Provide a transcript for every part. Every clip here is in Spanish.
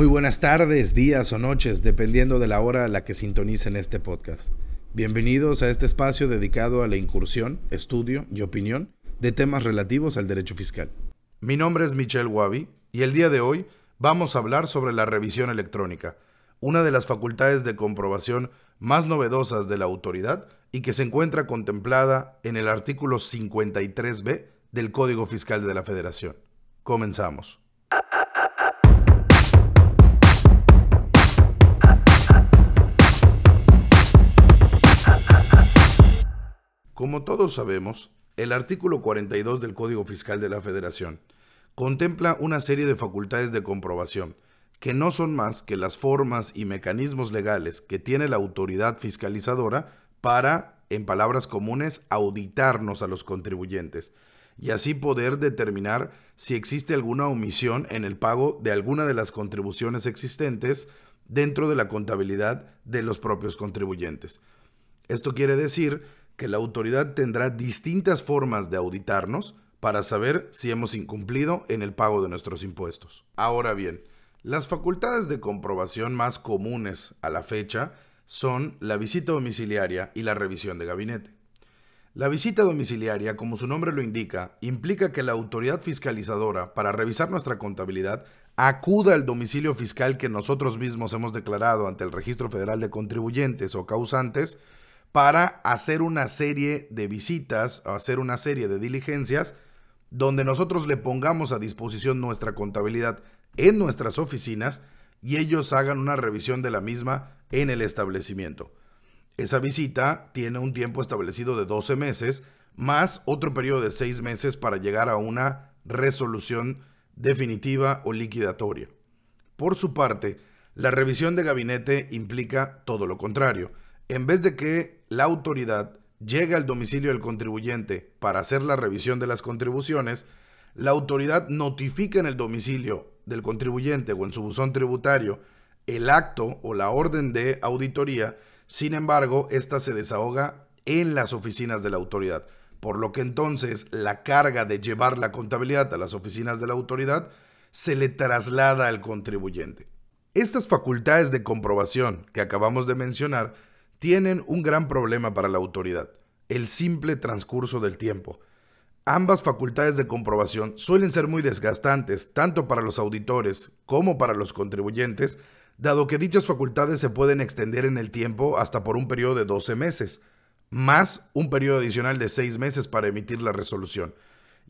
Muy buenas tardes, días o noches, dependiendo de la hora a la que sintonicen este podcast. Bienvenidos a este espacio dedicado a la incursión, estudio y opinión de temas relativos al derecho fiscal. Mi nombre es Michelle Wabi y el día de hoy vamos a hablar sobre la revisión electrónica, una de las facultades de comprobación más novedosas de la autoridad y que se encuentra contemplada en el artículo 53b del Código Fiscal de la Federación. Comenzamos. Como todos sabemos, el artículo 42 del Código Fiscal de la Federación contempla una serie de facultades de comprobación que no son más que las formas y mecanismos legales que tiene la autoridad fiscalizadora para, en palabras comunes, auditarnos a los contribuyentes y así poder determinar si existe alguna omisión en el pago de alguna de las contribuciones existentes dentro de la contabilidad de los propios contribuyentes. Esto quiere decir que la autoridad tendrá distintas formas de auditarnos para saber si hemos incumplido en el pago de nuestros impuestos. Ahora bien, las facultades de comprobación más comunes a la fecha son la visita domiciliaria y la revisión de gabinete. La visita domiciliaria, como su nombre lo indica, implica que la autoridad fiscalizadora, para revisar nuestra contabilidad, acuda al domicilio fiscal que nosotros mismos hemos declarado ante el Registro Federal de Contribuyentes o causantes para hacer una serie de visitas, hacer una serie de diligencias donde nosotros le pongamos a disposición nuestra contabilidad en nuestras oficinas y ellos hagan una revisión de la misma en el establecimiento. Esa visita tiene un tiempo establecido de 12 meses, más otro periodo de 6 meses para llegar a una resolución definitiva o liquidatoria. Por su parte, la revisión de gabinete implica todo lo contrario en vez de que la autoridad llegue al domicilio del contribuyente para hacer la revisión de las contribuciones, la autoridad notifica en el domicilio del contribuyente o en su buzón tributario el acto o la orden de auditoría, sin embargo, ésta se desahoga en las oficinas de la autoridad, por lo que entonces la carga de llevar la contabilidad a las oficinas de la autoridad se le traslada al contribuyente. Estas facultades de comprobación que acabamos de mencionar tienen un gran problema para la autoridad, el simple transcurso del tiempo. Ambas facultades de comprobación suelen ser muy desgastantes tanto para los auditores como para los contribuyentes, dado que dichas facultades se pueden extender en el tiempo hasta por un periodo de 12 meses, más un periodo adicional de 6 meses para emitir la resolución.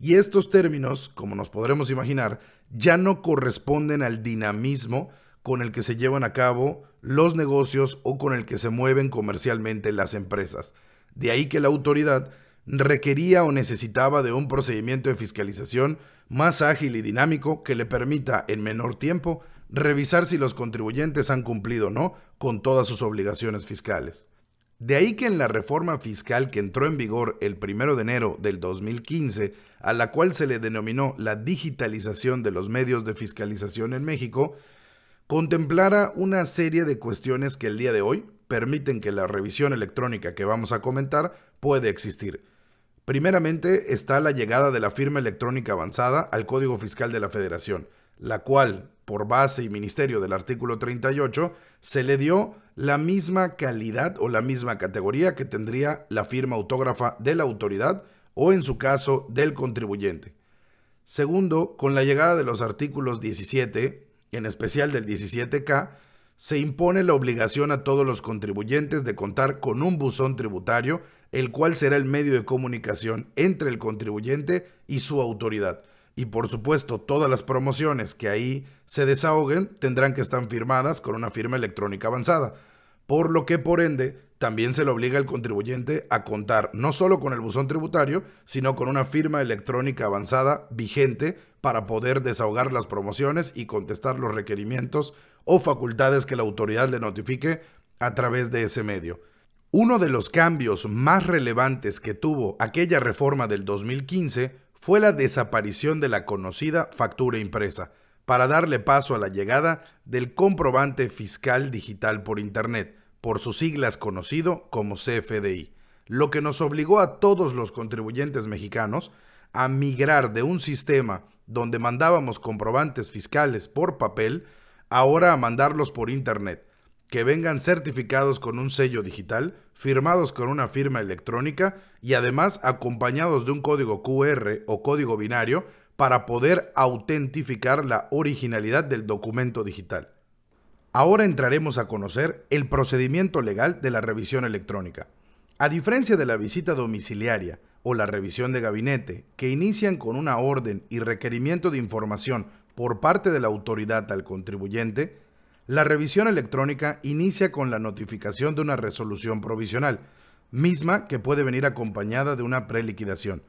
Y estos términos, como nos podremos imaginar, ya no corresponden al dinamismo con el que se llevan a cabo los negocios o con el que se mueven comercialmente las empresas. De ahí que la autoridad requería o necesitaba de un procedimiento de fiscalización más ágil y dinámico que le permita en menor tiempo revisar si los contribuyentes han cumplido o no con todas sus obligaciones fiscales. De ahí que en la reforma fiscal que entró en vigor el 1 de enero del 2015, a la cual se le denominó la digitalización de los medios de fiscalización en México, contemplara una serie de cuestiones que el día de hoy permiten que la revisión electrónica que vamos a comentar puede existir. Primeramente está la llegada de la firma electrónica avanzada al Código Fiscal de la Federación, la cual, por base y ministerio del artículo 38, se le dio la misma calidad o la misma categoría que tendría la firma autógrafa de la autoridad o en su caso del contribuyente. Segundo, con la llegada de los artículos 17, en especial del 17K, se impone la obligación a todos los contribuyentes de contar con un buzón tributario, el cual será el medio de comunicación entre el contribuyente y su autoridad. Y por supuesto, todas las promociones que ahí se desahoguen tendrán que estar firmadas con una firma electrónica avanzada, por lo que por ende también se le obliga al contribuyente a contar no solo con el buzón tributario, sino con una firma electrónica avanzada vigente para poder desahogar las promociones y contestar los requerimientos o facultades que la autoridad le notifique a través de ese medio. Uno de los cambios más relevantes que tuvo aquella reforma del 2015 fue la desaparición de la conocida factura impresa, para darle paso a la llegada del comprobante fiscal digital por Internet, por sus siglas conocido como CFDI, lo que nos obligó a todos los contribuyentes mexicanos a migrar de un sistema donde mandábamos comprobantes fiscales por papel ahora a mandarlos por Internet, que vengan certificados con un sello digital, firmados con una firma electrónica y además acompañados de un código QR o código binario para poder autentificar la originalidad del documento digital. Ahora entraremos a conocer el procedimiento legal de la revisión electrónica. A diferencia de la visita domiciliaria o la revisión de gabinete, que inician con una orden y requerimiento de información por parte de la autoridad al contribuyente, la revisión electrónica inicia con la notificación de una resolución provisional, misma que puede venir acompañada de una preliquidación.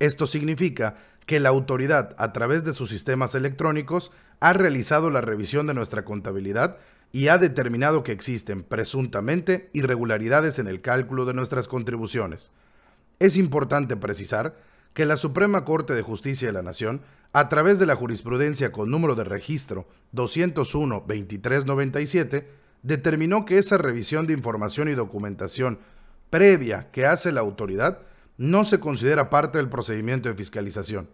Esto significa que la autoridad, a través de sus sistemas electrónicos, ha realizado la revisión de nuestra contabilidad y ha determinado que existen presuntamente irregularidades en el cálculo de nuestras contribuciones. Es importante precisar que la Suprema Corte de Justicia de la Nación, a través de la jurisprudencia con número de registro 201-2397, determinó que esa revisión de información y documentación previa que hace la autoridad no se considera parte del procedimiento de fiscalización,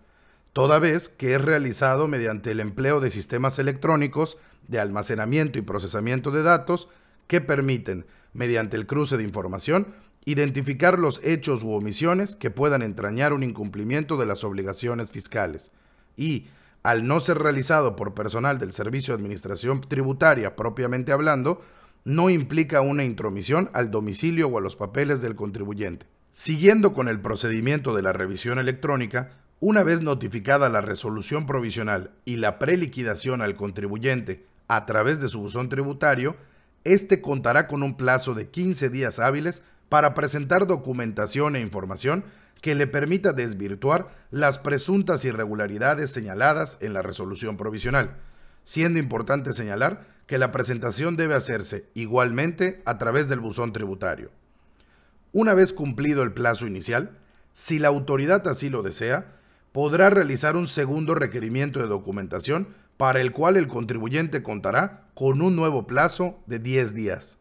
toda vez que es realizado mediante el empleo de sistemas electrónicos de almacenamiento y procesamiento de datos que permiten, mediante el cruce de información, identificar los hechos u omisiones que puedan entrañar un incumplimiento de las obligaciones fiscales y, al no ser realizado por personal del Servicio de Administración Tributaria propiamente hablando, no implica una intromisión al domicilio o a los papeles del contribuyente. Siguiendo con el procedimiento de la revisión electrónica, una vez notificada la resolución provisional y la preliquidación al contribuyente a través de su buzón tributario, éste contará con un plazo de 15 días hábiles para presentar documentación e información que le permita desvirtuar las presuntas irregularidades señaladas en la resolución provisional, siendo importante señalar que la presentación debe hacerse igualmente a través del buzón tributario. Una vez cumplido el plazo inicial, si la autoridad así lo desea, podrá realizar un segundo requerimiento de documentación para el cual el contribuyente contará con un nuevo plazo de 10 días.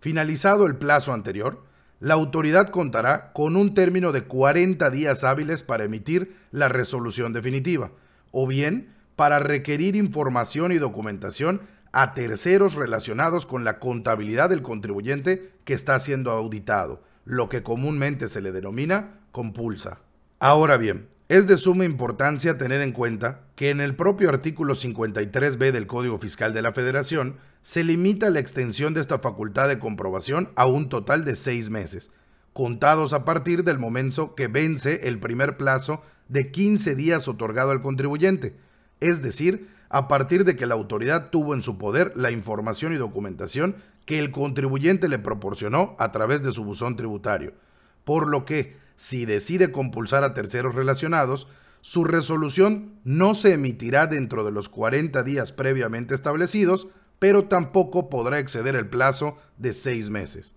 Finalizado el plazo anterior, la autoridad contará con un término de 40 días hábiles para emitir la resolución definitiva, o bien para requerir información y documentación a terceros relacionados con la contabilidad del contribuyente que está siendo auditado, lo que comúnmente se le denomina compulsa. Ahora bien, es de suma importancia tener en cuenta que en el propio artículo 53b del Código Fiscal de la Federación se limita la extensión de esta facultad de comprobación a un total de seis meses, contados a partir del momento que vence el primer plazo de 15 días otorgado al contribuyente, es decir, a partir de que la autoridad tuvo en su poder la información y documentación que el contribuyente le proporcionó a través de su buzón tributario, por lo que, si decide compulsar a terceros relacionados, su resolución no se emitirá dentro de los 40 días previamente establecidos, pero tampoco podrá exceder el plazo de seis meses.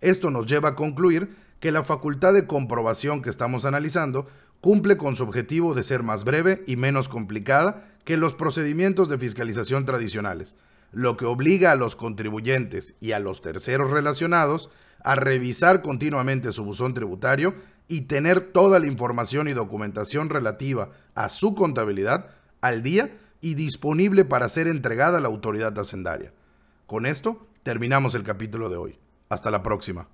Esto nos lleva a concluir que la facultad de comprobación que estamos analizando cumple con su objetivo de ser más breve y menos complicada que los procedimientos de fiscalización tradicionales, lo que obliga a los contribuyentes y a los terceros relacionados a revisar continuamente su buzón tributario y tener toda la información y documentación relativa a su contabilidad al día y disponible para ser entregada a la autoridad hacendaria. Con esto terminamos el capítulo de hoy. Hasta la próxima.